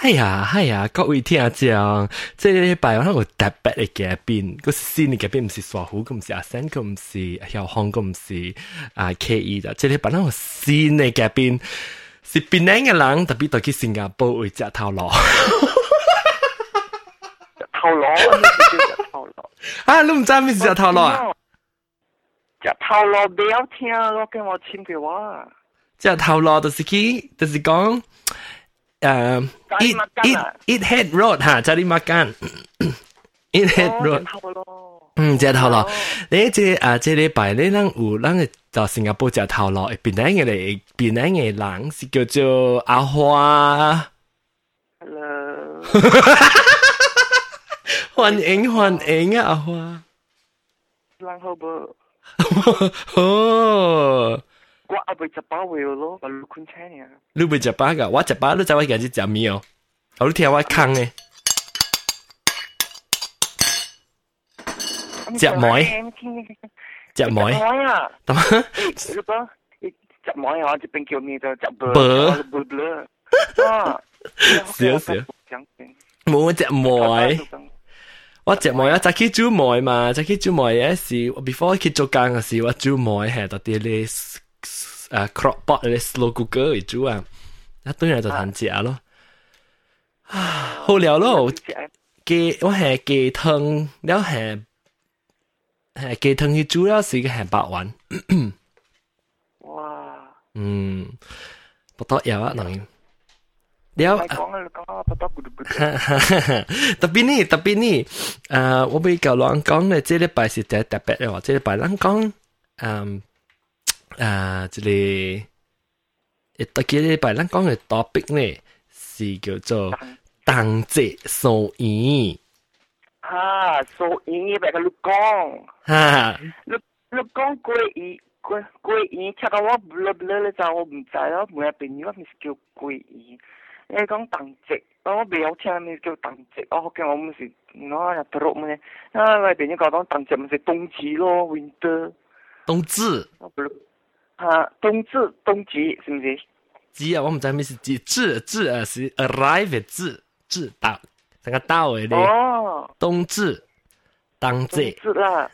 哎呀，哎呀，各位听众，这礼拜我有特别嘅嘉宾，个新嘅嘉宾唔是傻虎，咁唔是阿生，咁唔是小康，咁唔是啊 K E 的，这礼拜我有新嘅嘉宾，是槟城嘅人，特别到去新加坡为食头路。头螺，咩叫食头螺？啊，你唔知咩是食头路啊？食头螺不要听，我跟我亲嘅话。食头路就是去，就是讲。 uh, eat, eat, eat head road 哈，cari makan eat head road 嗯，只头路，你即啊，即礼拜你人有人嘅到新加坡只头路，边个嘅嚟？边个嘅人是叫做阿花。Hello，欢迎欢迎啊，阿花。人好不？好。 我阿未食饱胃咯，我六坤车呢。你未食饱噶？我食饱，你知我家己食咩哦？我你听我讲嘅。食梅，食梅。梅啊！点啊？你讲食梅啊？这边叫咩就食薄。薄薄。啊！少少。冇食梅。我食梅啊，早起煮梅嘛，早起煮梅嘅时，before 去做工嘅时，我煮梅系到啲咧。 啊 crop pot 咧 slow cooker 为主啊，一堆人就弹食咯。啊，好料咯，鸡我系鸡汤，了系系鸡汤去煮了是个系白丸。哇！嗯，不多有啊，能。了，特别呢，特别呢，诶，我俾旧人讲咧，这礼拜是特特别嘅话，这礼拜人讲，嗯。 啊，即个一特几礼拜咱讲嘅 topic 呢，是叫做当节数演。啊，数演嘅别个你讲。哈，你你讲过演过过演，chắc我不啦不啦咧就我唔知咯，每日朋友咪叫过演。你讲当节，我未有听咪叫当节，我见我唔是我又读咩？啊，我朋友讲当当节咪是冬至咯，winter。冬至。 啊，冬至冬至是唔是？至啊，我唔知咩是至，至至啊是 arrive 嘅至，至到，成个到嘅咧。哦，冬至，当节。冬至啦，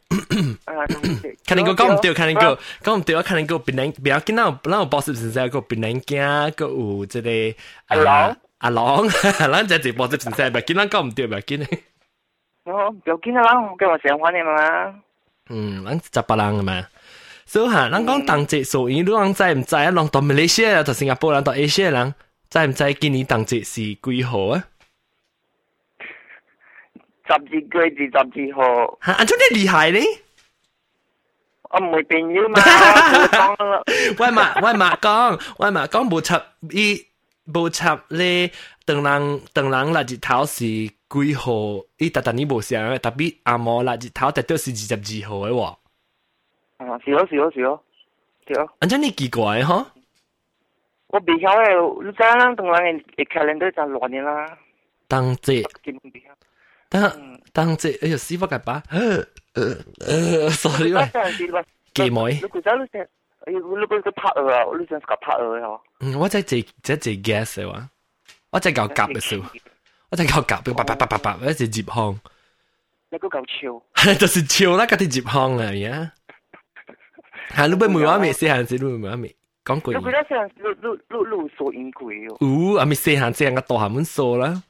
啊，冬至。看你个讲唔对，看你个讲唔对，我看你个别人，不要见到，咱有 boss 先生个别人惊，个有即个阿郎，阿郎，咱只直播先生，唔见咱讲唔对，唔见。哦，不要见啊，咱我叫我想法你嘛。嗯，咱十八人嘛。 所以哈，咱讲当节数语，你讲知唔知啊？人到马来西亚，到新加坡人，到 Asia 人，知唔知今年当节是几号啊？十二月至十二号。吓，安怎你厉害呢？我唔会变妖嘛，我嘛我嘛讲，我嘛讲无插伊无插咧，当人当人垃圾头是几号？伊特特你无想，特别阿摩垃圾头特到是二十二号嘅喎。 啊，是咯是咯是咯，是咯。安真你奇怪哈？我未晓诶，你知影同人嘅 calendar 就乱嘅啦。当节，基本未晓。当当节，哎呀，死我个把，呃呃，sorry 喂，记妹。你估真你成，哎呀，你个个拍鹅啊，你想个拍鹅嗬？嗯，我在做在做 gas 嘅话，我在搞夹嘅时候，我在搞夹，叭叭叭叭叭，我在接行。你个搞笑，就是笑啦，嗰啲接行啊，呀。 系你俾梅话未四行字，你梅话未讲过。你觉得成你你你你数英鬼哦？哦，阿咪四行字个大下门数啦。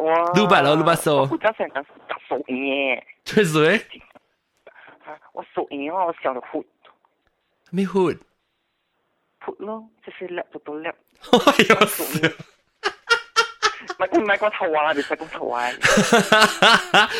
哇！六百咯，六百数。我觉得成个数英。吹水？我数英啊！我想到 hood。咩 hood？hood 咯，即系 lap 到到 lap。哎呀！ 数英。唔系唔系讲头话，你使讲头话。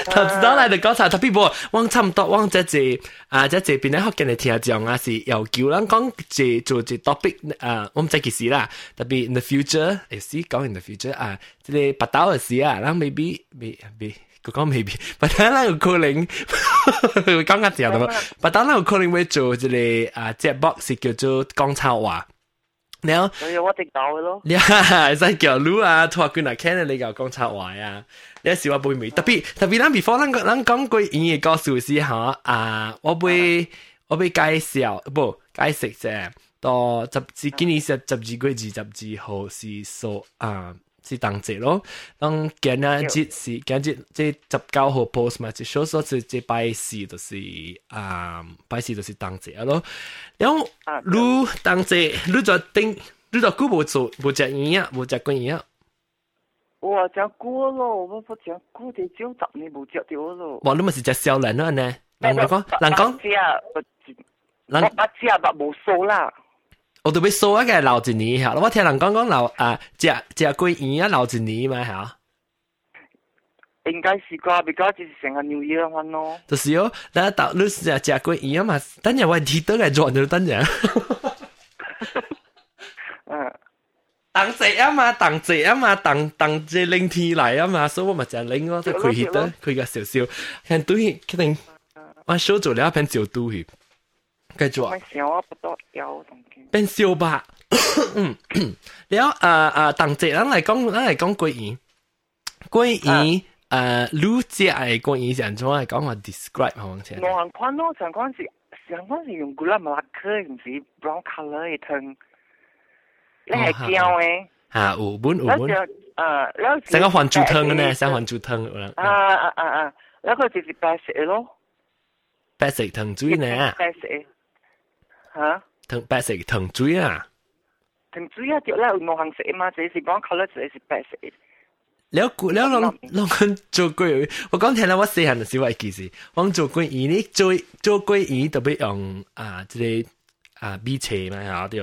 头知道嚟就讲晒，特别无，我差唔多，我即系啊，即系边咧学紧嚟听讲啊，是又叫人讲即做即 topic 啊，我唔知几时啦，特别 in the future，诶是讲 in the future 啊，即系八刀嘅事啊，咱 maybe 未未。佢讲 maybe，但系咧有可能，讲紧字啊，但系咧有可能会做即系啊，只 box 是叫做广州话。 了，有我直到嘅咯。你系使叫路啊，拖佢嗱 can 你又讲插话啊，你时话背未？特别特别，咱 before 咱咱讲过演嘅故事时吓啊，我会我会介绍不解释啫。到十至今年十十二月二十二号是数啊， 是当节咯。当今日节是今日即十九号 post 嘛，即少数是即拜四就是啊拜四就是当节咯。然后你当节你就定你就估冇做冇食鱼啊，冇食过鱼啊。我食过咯，我不食过啲少十年冇食到咯。哇，你咪是食少人咯呢？人讲人讲，人我八只吧冇数啦。 我都要数一个留一年吓，我听人讲讲留啊，食食过鱼啊留一年嘛吓。应该是啩，比较就是成个 New Year 玩咯。就是哦，那到你是食食过鱼啊嘛，等阵我提到来转就等阵。嗯。当节啊嘛，当节啊嘛，当当节冷天嚟啊嘛，所以我咪就拎咯，即系开得开个少少，看对，肯定我收做了一片就对去，继续。小啊，不多有 變小白。了啊啊，同濟咱來講，咱來講關於關於誒路節誒關於人種嚟講話 describe 好唔好先？我行款咯，上款是上款是用古拉馬拉克，唔是 brown colour 嘅湯，你係膠嘅。嚇，有本有本。誒，有成個黃豬湯嘅呢，成黃豬湯。啊啊啊啊！一個就是白色咯，白色湯水呢？白色嚇。thằng 白色藤水啊。藤水啊，着啦，有冇紅色嘛？這是 brown colour，這是白色。你有估，你有諗諗緊做鬼？我講聽啦，我細漢時我記事，我做鬼魚呢，做做鬼魚特別用啊，即個啊米車嘛，嚇對。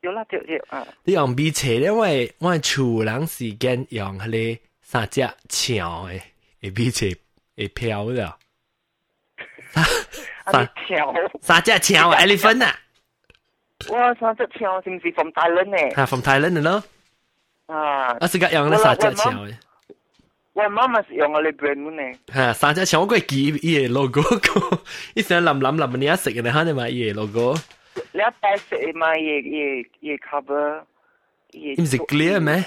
有啦，對對啊。你用米車咧，我我厝人時間用迄個三隻橋誒，誒米車誒漂了。三三隻橋，elephant 啊！我上只桥是不是 from Thailand 呢？啊，from Thailand 的咯。啊，我是个用那三只桥的。我妈妈是用我哋 brand 呢。吓，三只桥我佢记伊个 logo 个，伊想谂谂谂，你一食嘅吓，你买伊个 logo。你一白色买伊伊伊 cover。伊唔是 clear 咩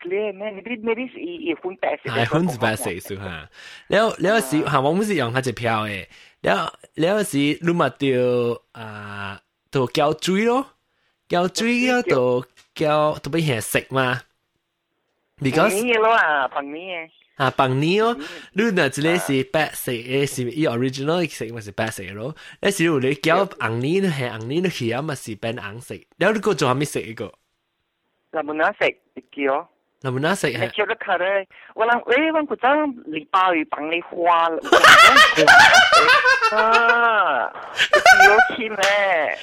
？clear 咩？你啲你啲伊伊粉白色。系粉白色数吓，了了时吓，我唔是用佢只票嘅，了了时，你咪掉啊。就膠水咯，膠水啊，就膠就俾人食嘛。because 你咯啊，bằng ni 啊，bằng ni 哦，你嗱只咧是白色，誒是伊 original 色咪是白色咯。但是如你膠紅呢，係紅呢，佢啊咪是變紅色。然後你個做下咩色一個？藍本色，一個。蓝本色系。你叫得卡咧，我谂诶，我嗰阵礼拜二帮你花了。啊，有钱咧！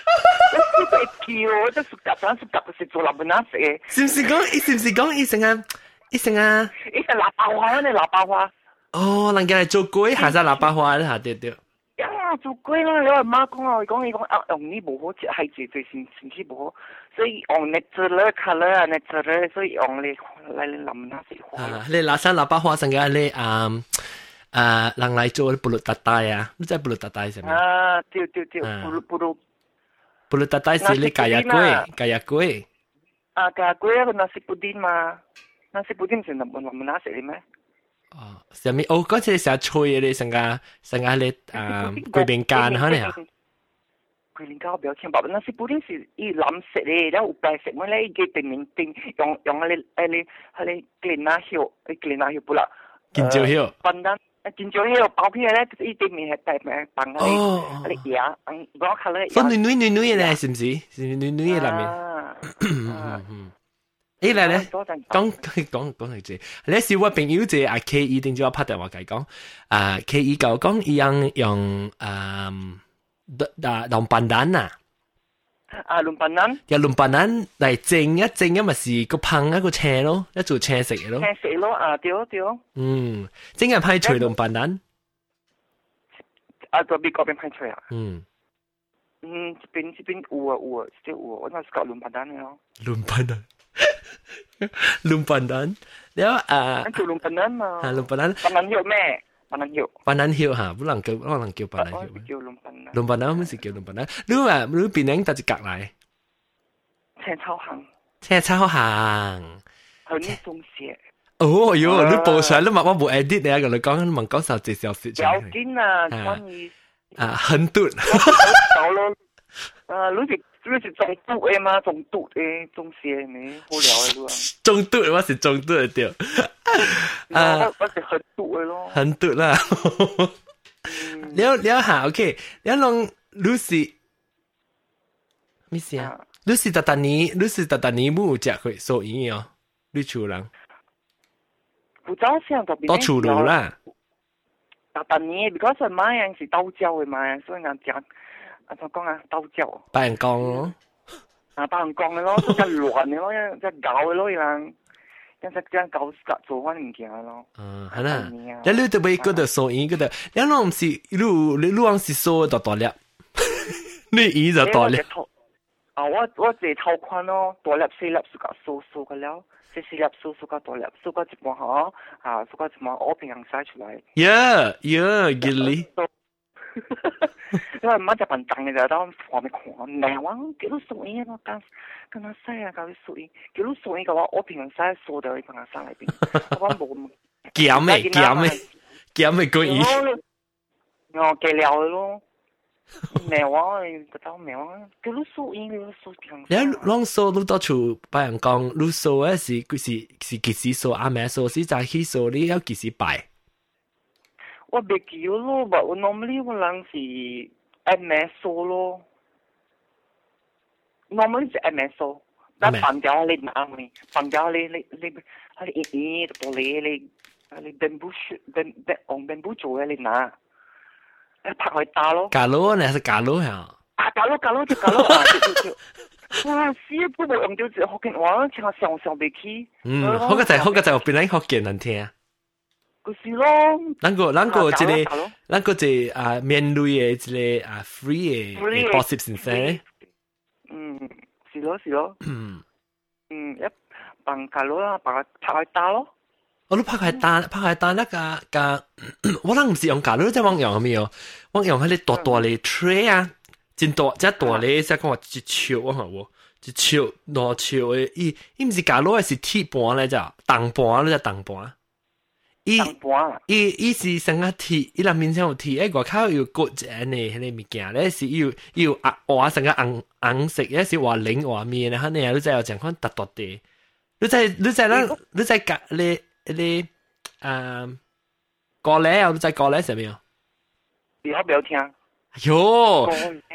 我系叫，我都是夹，但是夹是做蓝本色嘅。是唔是讲？是唔是讲？伊成啊？一成啊！一成喇叭花呢？喇叭花。哦，人家嚟做鬼，下晒喇叭花啦，对对。 呀，做鬼啦！你阿妈讲啊，讲你讲啊，用呢无好，系最最先先至无好，所以用 natural color 啊，natural，所以用嚟嚟淋那些花。啊，你嗱晒喇叭花成嘅你啊啊，人嚟做布鲁达带啊，你知布鲁达带系咩？啊，对对对，布鲁布鲁。布鲁达带是你咖呀龟，咖呀龟。啊，咖呀龟啊，个 nasi pudin 嘛。那是不定是能能拿食咩？ 哦，上面哦，嗰次成吹你成个成个你啊桂林间吓你啊？桂林间我比较清白，那是不定是伊蓝色嘅，然后有白色，我咧伊嘅定名定用用嗰啲嗰啲嗰啲桂林叶，诶桂林叶不啦？金蕉叶。笨蛋，金蕉叶包片咧，伊定名系白名白嗰啲嗰啲嘢，嗯，嗰 color。分女女女女嘅咧，是唔是？是女女嘅里面。 嗯嗯。诶嚟咧，讲讲讲嚟住，你是我朋友即阿 K 一定就要拍电话佢讲，啊 K 一讲讲一样用啊，啊龙板蛋啊，啊龙板蛋，有龙板蛋嚟蒸一蒸一咪是个烹一个车咯，一做车食嘅咯，车食咯啊对对，嗯，蒸系派脆龙板蛋，啊嗰边嗰边派脆啊，嗯。嗯，这边这边有啊有啊，即有啊，我那是搞龙板蛋嘅咯，龙板蛋。 lumpanan แล้วอ่า นั่นคือลุงปนันมา อ่าลุงปนัน ปนันเหี่ยวแม่ปนันเหี่ยว ปนันเหี่ยวฮะบุหลังเกี่ยวบุหลังเกี่ยวปนันเหี่ยว เกี่ยวลุงปนัน ลุงปนันไม่ใช่เกี่ยวลุงปนันรู้ว่ารู้ปีนั้นตัดจะกักไหนแช่เช่าหังแช่เช่าหัง很中邪哦哟，你报上你嘛我冇 edit 你啊，同你讲问讲十几小时。有坚啊，关于啊很短。到咯。 啊，你是 你是中毒的吗？中毒的，中邪呢？好聊的咯。中毒我是中毒的对。啊，我是很毒的咯。很毒啦。了了下，OK，了弄 Lucy，咩事啊？Lucy 特特尼，Lucy 特特尼冇食佢收银哦，你厝人。不早上就多厝路啦。特特尼，because 买样是刀椒嘅嘛，所以人食。 啊，怎讲啊？斗椒。白人讲咯。啊，白人讲嘅咯，即系乱嘅咯，一即系搞嘅咯，人。一只将搞做翻物件咯。嗯，系啦。你你特别嗰度收银嗰度，你拢唔是你你拢是收到大粒，你耳就大粒。啊，我我自偷看咯，大粒细粒是个收收嘅了，细细粒收收个大粒，收个一半嗬，啊，收个一半我平衡晒出嚟。Yeah, yeah, gilly. 因为乜就笨蛋嘅就当旁边看，难玩叫你送嘢咯，跟跟他晒啊，搞啲送嘢，叫你送嘢嘅话，我平常晒扫掉你平常晒里边，我讲冇咁。减咩减咩减咩个意？我计了咯。难玩个当难玩，叫你送嘢，叫你送平常。你啷扫你到处俾人讲，你扫嘅是佢是是几时扫，阿妹扫是在去扫，你要几时摆？ 我袂记咯，but 我 normally 我人是 MSO 咯，normally 是 MSO。但放掉你拿咪，放掉你你你你一一玻璃你你 bamboo shoot bam bam 用 bamboo 做嘅你拿，你拍佢打咯。假佬呢系假佬呀？啊，假佬假佬就假佬啊！就就就，哇！死不冇用到福建话，听我上上未起。嗯，好个就好个就变嚟福建人听。 就是咯。咱个咱个即个咱个即啊面类嘅即个啊 free 嘅 gossip 先生。嗯，是咯是咯。嗯。嗯，一bằng cả lỗ là bằng 拍开打咯。我都拍开打，拍开打那个个，我谂唔是用假，你即系往用系咪哦？往用喺你大大嘅 tray 啊，真大即系大嘅，即系讲话一球啊嘛喎，一球两球嘅，伊伊唔是假攞系是铁盘嚟咋，铜盘咧就铜盘。 伊伊伊是成个铁，伊内面先有铁，诶外口有骨只呢，迄个物件咧是有有啊画成个红红色，也是画零画面咧，肯定你再有情况突突地，你再你再咱你再夹你你啊咖喱啊，你再咖喱系咪啊？你好不要听。哟，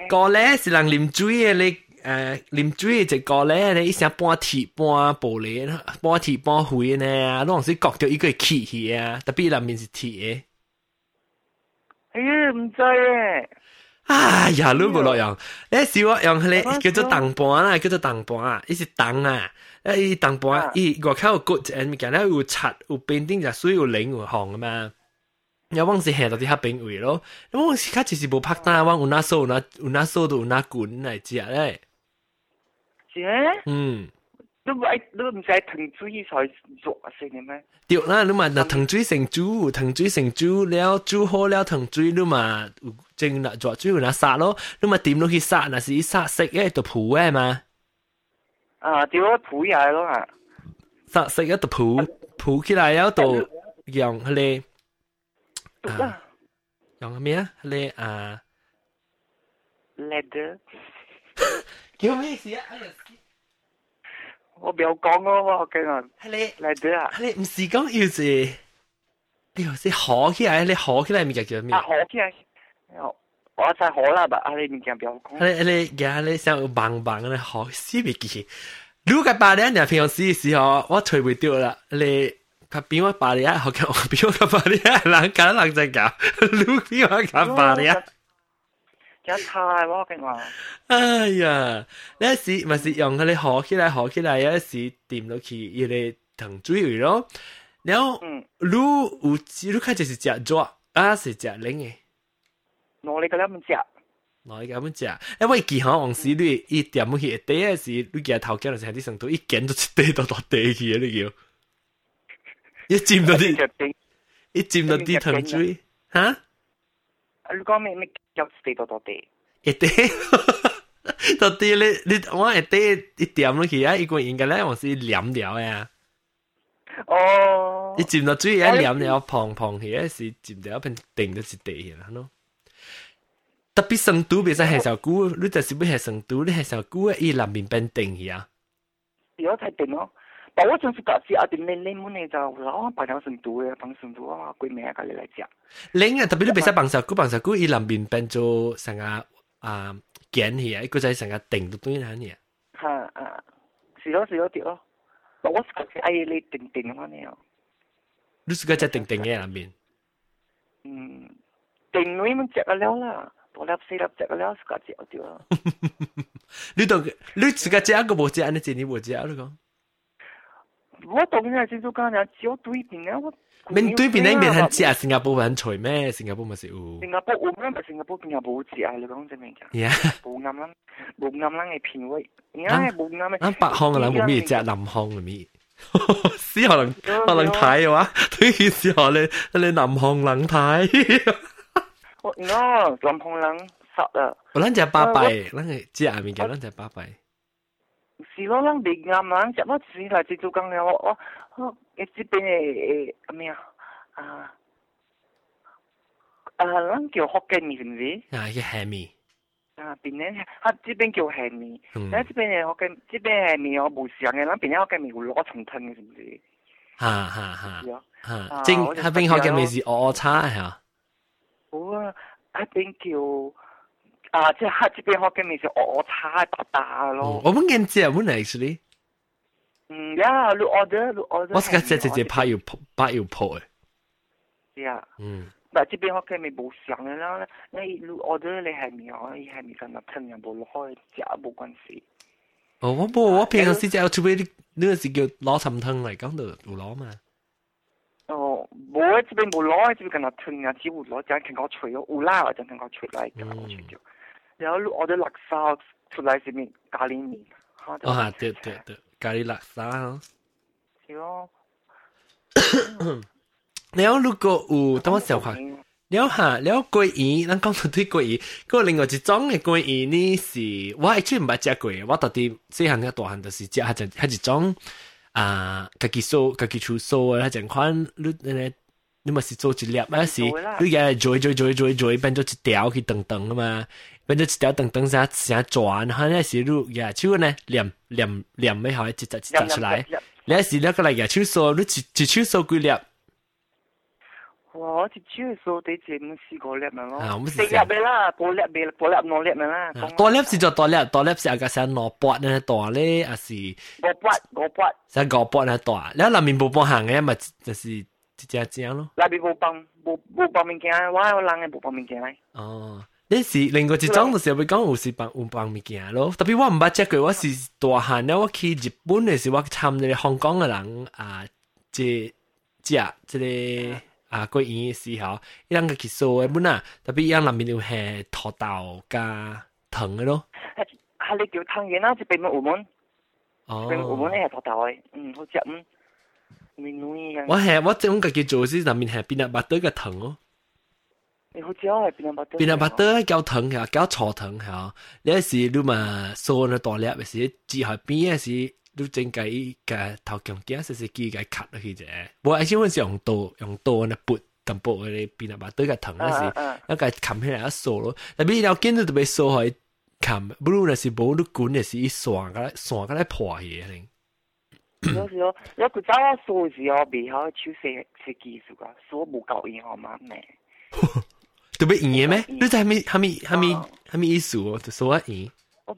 咖喱是人啉水嘅你。 诶啉水一个咧，你一声半铁半玻璃，半铁半灰呢，拢是觉到一个气去啊，特别内面是铁嘅。哎呀，唔知咧。哎呀，你无落用，诶是我用迄个叫做铜盘啦，叫做铜盘啊，伊是铜啊，诶伊铜盘，伊外口有骨诶物件咧有刷有边顶就水有灵有红啊嘛。有往时行到啲黑边位咯，有往时卡就是无拍单，往有那数有那有那数都有那滚嚟食咧。 是嗯，都唔系都唔使腾水才做先嘅咩？对啦，你嘛那腾水成煮，腾水成煮了，煮好了腾水，你嘛正啦做煮那杀咯，你嘛点落去杀，那是杀食嘅就铺嘅嘛。啊，掉咗铺入咯啊！杀食嘅就铺铺起来了就用迄个啊，用咩啊？迄个啊，leather。 叫咩事啊？我冇讲咯，我惊啊！系你嚟对啊！系你唔是讲要是，你话是学起来，你学起来物件叫咩？啊，学起来，我才学啦吧？啊，你物件不要讲。你你而你想有棒棒咧学死未记？如果八年你平常时嘅时候，我退唔掉啦。你佢比我八年学嘅，我比我八年人拣人就搞，你比我拣八年。 真太我劲话。哎呀，呢时咪是用佢哋学起来学起来，有时掂到去伊哋藤水位咯。然后，嗯，你有你开始是食咗啊，是食零嘅。我哋嗰啲唔食。我哋咁样食，因为记下往时你一点去一地嘅时，你见头家就喺啲上度一见到一地到到地去你叫。一沾到啲，一沾到啲藤水，吓？ 你讲咩咩叫地多多地？一地，到底你你我一地一点落去啊，一个应该咧我是黏了呀。哦，一浸到水一黏了，碰碰起，是浸到一片定到一地啦咯。 特别成都别使系小姑，你就是要系成都，你系小姑伊南面变定去啊。有才定咯。 但我就是觉是啊，点你你们呢就老白条成都嘅，帮成都啊，贵名啊，你嚟食。你啊，特别你别使帮小姑，帮小姑伊南面变做成个啊拣去啊，一个就系成个定到对下呢。吓啊，是咯是咯啲咯。我是觉得哎你定定咁样。你是个只定定嘅南面。嗯，定你们食咗了啦。多粒四粒食了，自家食掉啦。你都你自家食个冇食，你自己冇食你讲。 我当然系先做讲啦，只有对边啊，我。面对边呢边系食新加坡人除咩？新加坡咪是有。新加坡我们咪新加坡边有冇食啊？你讲真明㗎。呀。冇啱啦，冇啱啦嘅品味，而家系冇啱嘅。啱北方嘅人冇咩食，南方嘅咩？是可能可能睇嘅话，对于是可能你南方人睇。我喏，南方人实啊。我咱只巴闭，咱系食物件，咱只巴闭。 是咯，咱未啱人食，我只系只做工了，我我我诶这边诶诶咩啊啊啊，咱叫福建米是唔是？啊，叫虾米。啊，边呢？啊，这边叫虾米。咱这边嘅福建，这边虾米我冇上嘅，咱边呢福建米有攞重吞嘅，是唔是？哈哈哈。哈，正喺边福建米是鹅叉系啊？好啊，一边叫 啊，即系黑这边学嘅面是我差大大咯。我们跟姐，我 actually。嗯呀，你 order 你 order。我是个直直接拍要拍要破嘅。系啊。嗯。但这边学嘅面冇上嘅啦，你你 order 你系面可以系面咁立吞人冇落开食冇关系。哦，我冇，我平时食，除非你呢个是叫攞沉汤嚟讲就有攞嘛。哦，冇啊！这边冇攞，这边跟他吞啊，只会攞就听讲吹咯，有啦，就听讲吹嚟嘅，我吹咗。 然后我哋垃圾出嚟是面咖喱面，哦吓，对对对，咖喱垃圾咯。系咯。你有如果有等我小下，了下了桂圆，咱讲到对桂圆，嗰另外一种嘅桂圆呢是，我 actually 唔捌食过，我到底细汉嘅大汉就是食系一系一种。啊，家己做家己出数啊，整款你你你咪是做一粒啊是，你嘅做做做做做变咗一条去等等啊嘛， 变咗一条等等啥啥转，然后咧是你嘅手呢黏黏黏咩好一只一只出来，你是那个嚟嘅手数，你一一手数几粒？哇！一手数对只唔试过粒咪咯，四粒咪啦，多粒咪多粒两粒咪啦。多粒是就多粒，多粒是阿个想攞八呢大咧，还是五八五八？想五八呢大，然后内面冇帮行嘅咪就是一只只咯。内面冇帮冇冇帮物件，我我人嘅冇帮物件。哦， 你是另外一种就是要讲有时帮有帮物件咯，特别我唔捌食过，我是大汉咧，我去日本嘅时我参你香港嘅人啊，即食即个。啊，过年嘅时候，伊人个去做嘅本啊，特别伊人内面有系土豆加糖嘅咯。系你叫汤圆啦，即系澳门。哦。澳门咧系土豆嘅，嗯，好食嗯。面浓嘅。我系我整个嘅做是内面系变咗白多嘅糖咯。 你好似系变咗白多。变咗白多胶糖系胶错糖系，你时你嘛做呢大粒嘅时，只系边嘅时。你整计嘅头强镜实实机嘅 cut 落去啫，我而且我是用刀用刀呢拨淡薄嗰啲变啊嘛，对个藤嗰时，一个冚起来一扫咯，但系你见到特别扫系冚，不如那是冇你管嘅是一刷个刷个嚟破嘢嚟。有时候有个早啊扫时候未好手写写技术啊，扫冇够嘢好嘛咩？ 都要赢咩？你在还没还没还没还没意思哦，就说赢。我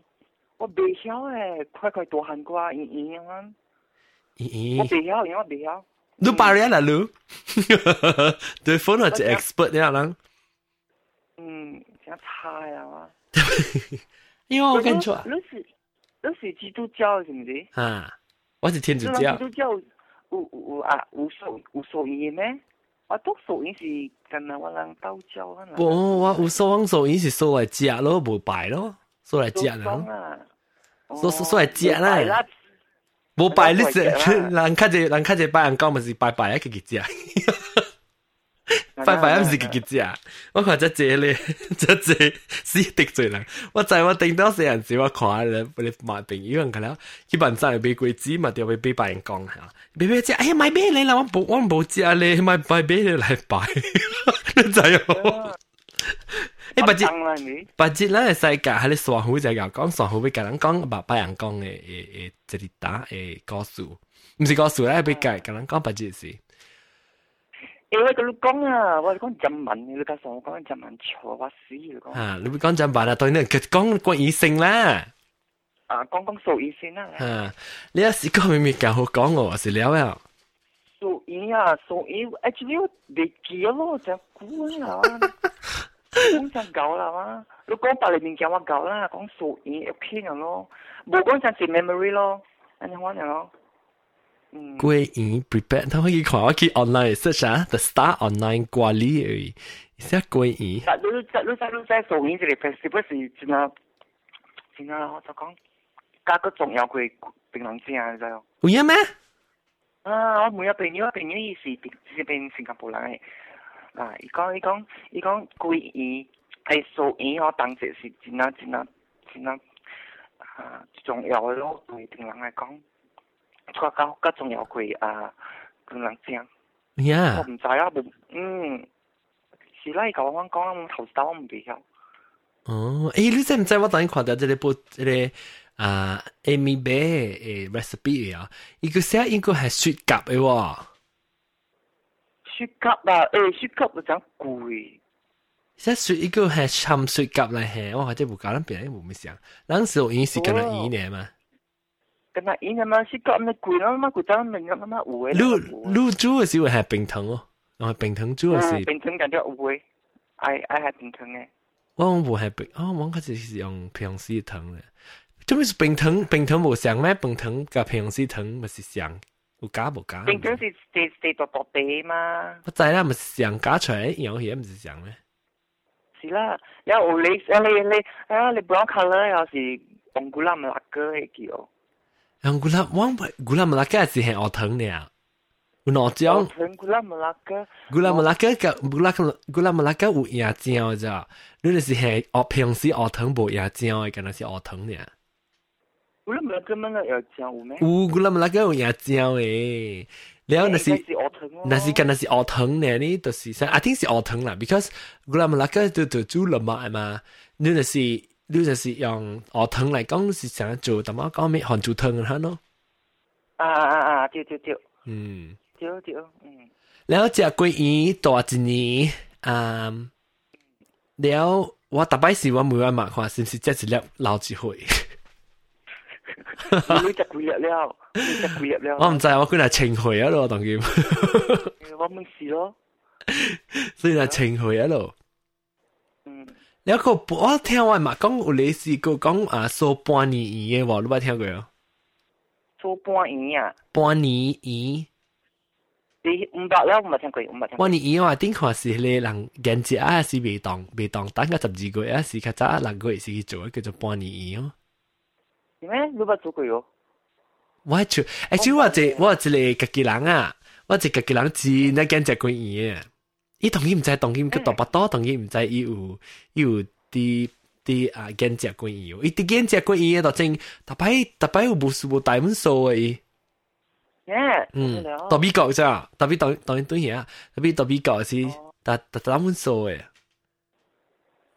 我不晓诶，快快多喊过啊！赢啊！赢赢！我不晓，我不晓。你巴 人来了？对，封了只 expert 呀，嗯，差呀！因为我跟你说，是是基督教是？啊，我是天主教。基督教我我啊，无所无所赢咩？我读受音是跟啊我人道教啊。不，我有受受音是受嚟食咯，冇拜咯，受嚟食啦。所所所系食啦，冇拜你食，人卡只人卡只拜人讲咪是拜拜一个嘅食， 拜拜唔是个嘅食。我看只只咧，只只死得罪人。我在我顶到四人时，我看人你买朋友人佢啦，基本上系俾鬼子嘛，就会俾拜人讲吓，俾俾食，哎呀买俾你啦，我冇我冇食咧，买拜俾你嚟拜，你知哦。 诶，八折当啦你，八折咧系世界喺你耍好就有讲耍好俾人讲白白人讲嘅诶诶，即系打诶歌数，唔是歌数咧，俾人人讲八折是。 诶我同你讲啊，我讲日文，你家上我讲日文错，我死你讲。啊，你会讲真白啦，对你佢讲关异性啦。啊，讲讲数语先啦。啊，你有时讲明明较好讲我是了呀。数语啊，数语，actually 我未记咯，就估啦。讲真够啦嘛，你讲白里面叫我够啦，讲数语一篇人咯，冇讲真是 memory 咯，安尼玩人咯。 嗯。桂圆 prepare，他可以看我去 online search 啊，the star online 挂哩而已，写桂圆。但你你你你你数语这个 festival 是真啊，真啊，我就讲加个重要佢槟榔正啊，你知哦。有影咩？啊，我每个朋友，朋友伊是是边新加坡人嘅。啊，伊讲伊讲伊讲桂圆系数语我当时是真啊真啊真啊啊重要嘅咯，对槟榔嚟讲， 较较较重要佢啊槟榔正。呀我，唔知啊，冇嗯，是啦，伊甲我讲，我头先我唔记晓。哦，诶，你知唔知我当年看到这个部这个啊 Amy Bay 诶 recipe 啊，伊个写应该系雪蛤嘅喎。雪蛤啊，诶，雪蛤就真贵。写雪一个系参雪蛤嚟系，我或者冇搞咱边冇咩想，咱时候已经是跟他一年嘛。 跟他伊那么雪蛤咁贵咯，乜贵咱明咁乜有诶。卤卤煮嘅时候系冰糖哦，然后冰糖煮嘅是，冰糖感觉有诶，爱爱系冰糖嘅。我冇系冰，哦，我嗰时是用平时糖咧。做咩是冰糖？冰糖冇像咩？冰糖加平时糖咪是像，有加冇加？冰糖是是是薄薄地嘛。我知啦，咪是像加出来一样嘢，唔是像咩？是啦，然后你你你啊你 brown colour 又是红古兰辣哥嘅叫。 用古兰，我古兰木拉加是系学糖咧，有两种。红古兰辣哥。古兰木拉加个古兰古兰木拉加有椰浆咋？你就是系学平时学糖冇椰浆嘅，咁系学糖咧。古兰辣哥乜嘢有酱有咩？有古兰木拉加有椰浆诶，然后那是那是跟那是学糖咧，你就是想，I think 是学糖啦，because 古兰木拉加就就煮了嘛嘛，你就是 你就是用学糖嚟讲是想做，但我讲咩韩做糖嘅咯。啊啊啊！对对对。嗯。对对，嗯。然后食桂圆大一年，嗯，然后我大摆时我每晚问看是唔是食一粒老一回。你食几日了？你食几日了？我唔知，我佢系情回啊咯，当然。我冇事咯。所以系情回啊咯。嗯。 然后个我听我嘛讲有类似个讲啊做半年鱼嘅喎，你捌听过啊？做半年啊？半年鱼。你唔捌了，唔捌听过，唔捌听过。半年鱼我顶看是你人人节啊，是未当未当等个十二个月啊，是较早六个月是去做叫做半年鱼哦。咩？你捌做过哟？我系做，诶，主要我系我系一个家己人啊，我系家己人真系惊食过鱼啊。 伊当然唔知，当然佢大把多，当然唔知伊有伊有啲啲啊惊食过鱼，伊啲惊食过鱼就真，特别特别有无数无大本数嘅。Yeah，嗯，到美国咋？特别当当然对呀，特别到美国是，但但大本数嘅，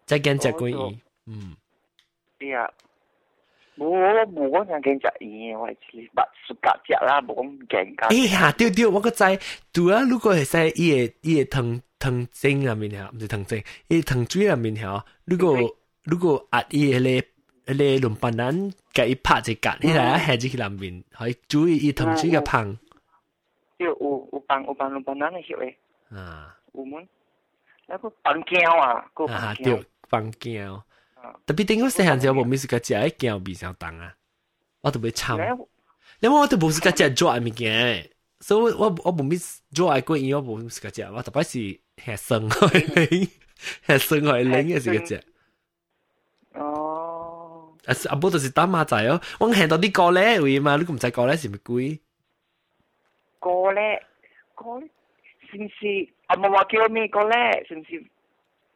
真惊食过鱼。嗯。系啊。冇冇讲人惊食鱼，我系似白雪蛤食啦，冇讲惊㗎。哎呀，对对，我个知，对啊，如果系使伊个伊个藤 藤精入面吓，唔是藤精，伊藤水入面吓，如果如果压伊个个轮班人，甲伊拍一格，伊来下至去入面，可以注意伊藤水嘅芳。有有有帮有帮轮班人嘅晓诶。啊。有冇？那个帮胶啊，个帮胶。对，帮胶。特别顶个细汉时候，无咩事个食一件味上当啊，我特别惨。因为我都无事个食做物件， 所以我我无咩做爱过嘢，我无事个食，我特别是下生去领，下生去领嘅是个食。哦。啊阿婆就是打马仔哦，我见到啲歌咧会嘛，你唔知歌咧是咪贵？歌咧，歌咧，是唔是？阿妈话叫咩歌咧？是唔是？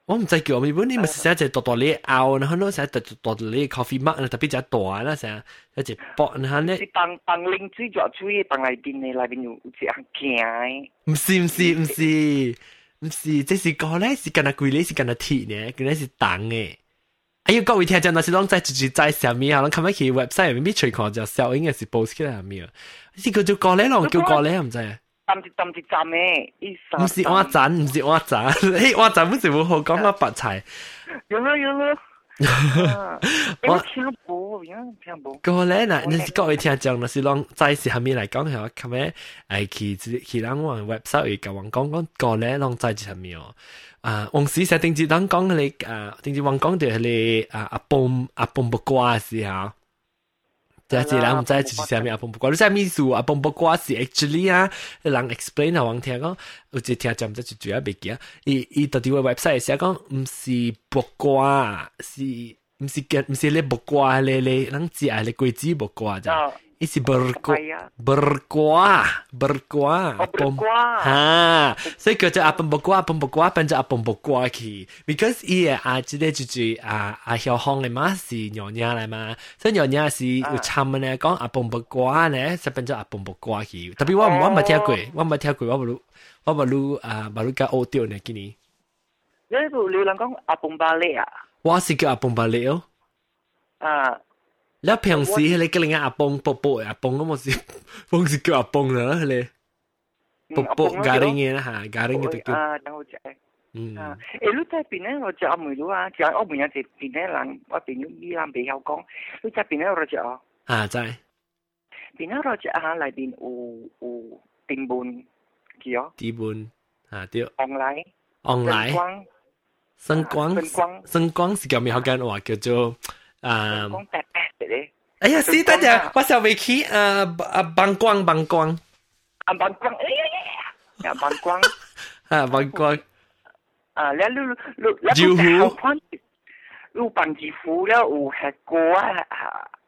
我唔知叫咩，本你咪写只大大လေး拗，然后呢写大大လေး coffee mug，特别只大啦，成一只薄，然后呢。是放放零水咗水，放内边嘅内边有有只行镜。唔是唔是唔是， 唔是，这是个咧，是干那贵咧，是干那铁呢，佢咧是重嘅。哎呀，各位听众，那是拢在直接在上面啊，拢看乜去 website 入面随看就效应嘅是 post 起来下面啊。呢个叫个咧，拢叫个咧，唔知啊。 站一站一站嘅，意思。唔是我盏，唔是我盏，嘿，我盏唔是冇好讲乜白菜。有咯有咯。我听冇，而家听冇。个咧嗱，你各位听众，那是拢在是下面嚟讲系咁样，诶，去去咱我 website 去甲人讲讲个咧，拢在下面哦。啊，往时成定住当讲你啊，定住话讲到你啊阿崩阿崩不挂时候。 即系人唔知就是啥物阿崩不挂，你啥意思？阿崩不挂是 actually 啊，人 explain 啊，人听讲，有一听就唔知就主要袂记啊。伊伊到底个 website 写讲唔是不挂，是唔是嘅唔是你不挂咧咧，人只系你鬼子不挂咋。 Isi berko, berkuah, berkuah. Oh, berkuah. Ha, saya kata apa berkuah, apa berkuah, panjang apa berkuah ki. Because ia a ah, jide jiji a ah, a ah, hiao hong le ma si nyo nya le ma. So nyo nya si u cham ne gong apa berkuah ne, sa panjang apa berkuah ki. Tapi wa wa ma tia oh. kui, wa ma tia kui, wa baru wa baru a baru ka o tio ne kini. Ni bu lu lang gong apa balik ah. Wa si ke apa balik oh. Ah, 你平時你叫人家阿邦伯伯阿邦咁我是，我是叫阿邦啦，你伯伯家丁嘅啦嚇，家丁嘅叫。啊，等我食。嗯。誒，你喺邊咧？我食阿梅佬啊，食阿梅有食邊咧？人我邊有伊人未曉講，你食邊咧？我食哦。啊，真。邊咧？我食啊，內邊有有甜半，幾哦？甜半啊，對。昂來。昂來。生光。生光。生光是叫咩？好緊話叫做啊。生光餅。哎呀，是得呀，我小尾去啊啊，膀胱膀胱，啊膀胱，哎呀呀呀，膀胱，啊膀胱，啊，了你你你好看，你膀肌肤了有系过啊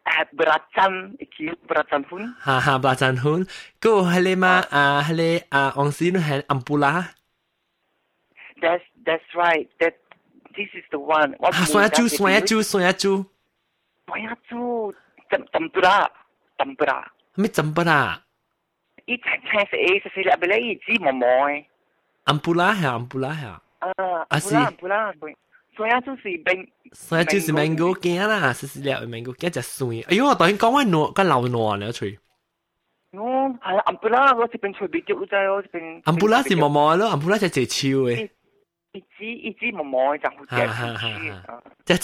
啊，belacan，iki belacan pun，哈哈 belacan pun，个系你嘛啊系你啊，往时你系 ampula。That's that's right. That this is the one. 啊，酸呀猪，酸呀猪，酸呀猪，酸呀猪。 tempura tempura 咩 tempura 伊青青色色色入边咧，伊芝麻麻嘅。ampula 系 ampula 系。啊，啊是 ampula 对。所以就是冰，所以就是 mango 镜啦，是是了 mango 镜就酸。哎呦，我头先讲话糯，个老糯了吹。哦，系啊，ampula 我这边吹别啲，真系我这边。ampula 是麻麻咯，ampula 就系超嘅。一支一支毛毛就好正。哈哈哈！即系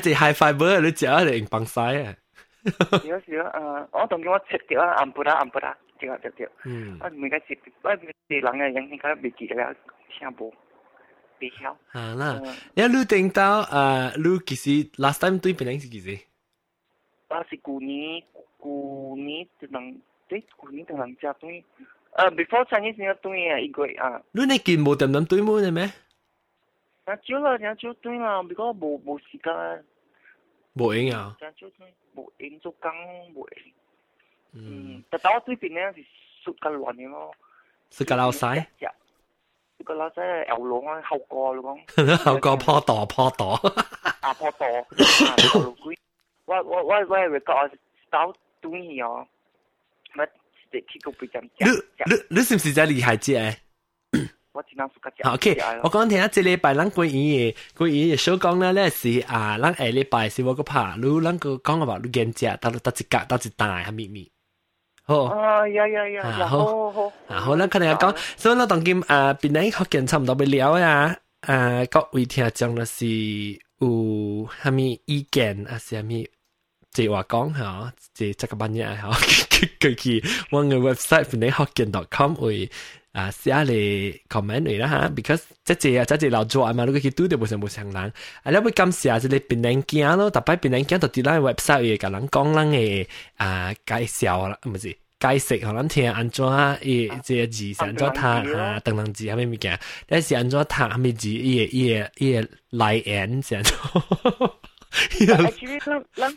即系 high fiber，你食啊定崩晒啊！ 是啊是啊，诶，我当叫我切掉啊，暗布啦暗布啦，掉掉掉。嗯。我唔该切，我系人嘅人应该未记得了，听无，未晓。啊啦，你你听到诶，你其实 last time 对边个是几时？我是旧年，旧年就能，对，旧年就能食对。诶，before Chinese 你要对啊，一个月啊。你你见冇点点对冇嘅咩？有少啦，有少对啦，because 冇冇时间。 Bộ Ing à? Dạ, bộ Ing cho căng Bộ Ing. Ừ. ừ Tại tao tuy tình nên thì sụt cả loạn như nó. Sụt cả lao sai. Sụt cả lao sai là ẻo hậu cò luôn? Hậu cò po tỏ po tỏ. À po tỏ. À po lục quý. Why why why why we got tao tui hiểu. Mà để khi cục bị chậm chậm. Nữ nữ nữ xem gì ra lì hại chị. À? 我只能自家 OK，我讲听下，这礼拜咱过年嘅过年嘅小讲咧咧是啊，咱下礼拜是我个拍，如咱个讲话你见只，到到一格到一大系咪咪？好。啊呀呀呀！好好啊好，咱可能讲，所以咱当今啊，边啲学见差唔多要了呀。啊，各位听众咧是有系咪意见啊？是系咪？即话讲吓，即即个班嘢吓，佢去我嘅 website 边啲学见 .com 会。 啊写嚟 comment 嚟啦吓，because 即系啊，即系老做啊嘛，你去拄到冇上冇上人，啊你会感谢即系别人惊咯，特别别人惊到啲咱 website 嘅甲人讲咱嘅啊介绍啦，唔系解释可能听安怎诶即系字是安怎读啊，等等字系咩物件，但是安怎读系咩字，伊个伊个伊个来源是安怎。actually 咱边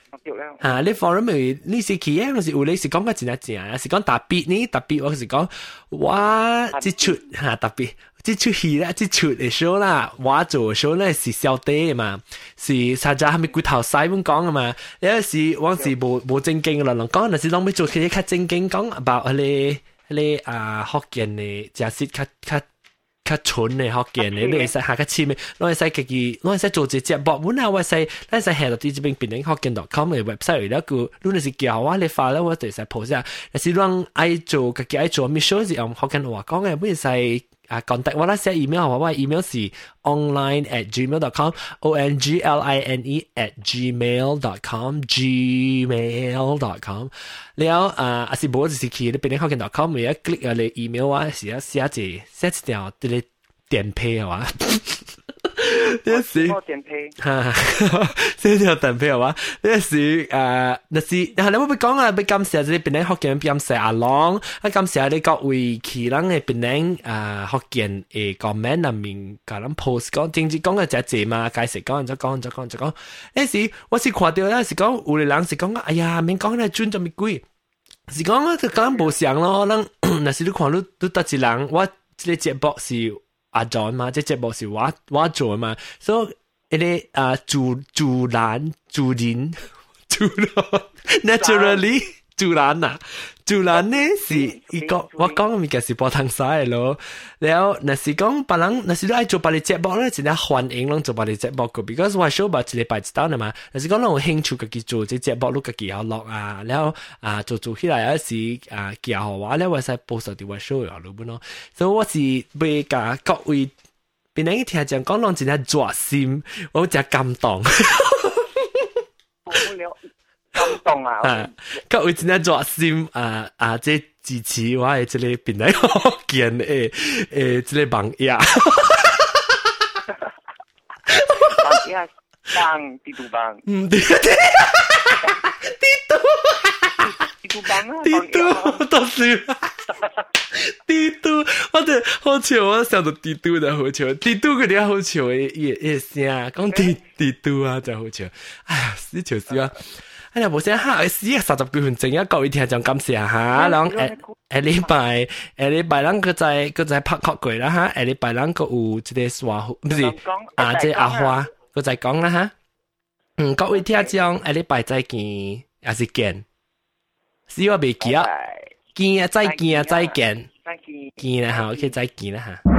意思啊，你 forum 咪呢时期咧，我是有你是讲个真系正啊，是讲特别呢，特别我是讲哇，即出吓特别。即出戏咧，即出嘅 show 啦，我做 show 咧是小弟嘛，是实在系咪骨头细咁讲啊嘛？有时往时无无正经啦，人讲，但是当尾做佢较正经讲 about 嗰啲嗰啲啊福建嘅假设较较 较蠢嘅福建嘅，你会使下较黐咩？攞会使自己，攞会使做只只博本啊，或使，攞使下到啲这边变成福建 .com 嘅 website 嚟个，如果是叫我你发咧，我就使 post 啊，但是让爱做自己爱做，咪 show 是用福建话讲嘅，本使。 啊，contact 我啦写 email 我我 email 是 online at gmail dot com o n g l i n e at gmail dot com gmail dot com แล้วอ่าอาสิบอก就是去你边啲 hokkien dot com 咪一 click 啊你 email 啊是啊写字写一条啲你电配啊 嘛。呢时电配，哈，呢条电配系嘛？呢时诶，那时，然后你会唔会讲啊？俾感谢你边啲学健感谢阿郎，啊感谢你各位其他嘅边啲诶学健诶 comment 入面，嗰啲 post 讲，正直讲嘅只字嘛，解释讲就讲就讲就讲。呢时我是看到咧，是讲有啲人是讲，哎呀，免讲咧转咗咪贵，是讲啊，就讲无相咯，人那时你看你你得一人，我呢个节目是。 阿 John 嘛，即节目是我我做嘛，所以啲啊主主人主人主人 naturally 主人啊，主人呢是一个我讲嘅嘅是波腾晒咯，然后那是讲别人那是都爱做别啲节目咧，真系欢迎拢做别啲节目个，because 我 show 把一礼拜一单啊嘛，那是讲拢有兴趣嘅佢做啲节目，拢嘅几好落啊，然后啊做做起来有时啊几好玩咧，我使报上啲我 show 啊，老本咯，所以我是俾甲各位。边人听讲讲拢真系抓心，我真感动。 感動啊！啊，各位真係抓心啊啊！即支持我嘅即個邊嚟福建誒誒即個網頁。網頁幫地圖幫。唔地地地圖。地圖幫啊！地圖都是。帝都，我哋好笑，我想到帝都就好笑，帝都嗰啲好笑嘅嘢嘢聲，講帝帝都啊就好笑。哎呀，呢條事啊，哎呀冇声吓，死啊！三十几分钟啊，各位听众感谢吓，两诶诶礼拜诶礼拜两个在个在拍确柜啦吓，诶礼拜两个有即个话唔是啊，即阿花个在讲啦吓。嗯，各位听众诶礼拜再见，也是见，希望未记啊。见啊，再见啊，再见，再见，见啦吓，OK，再见啦吓。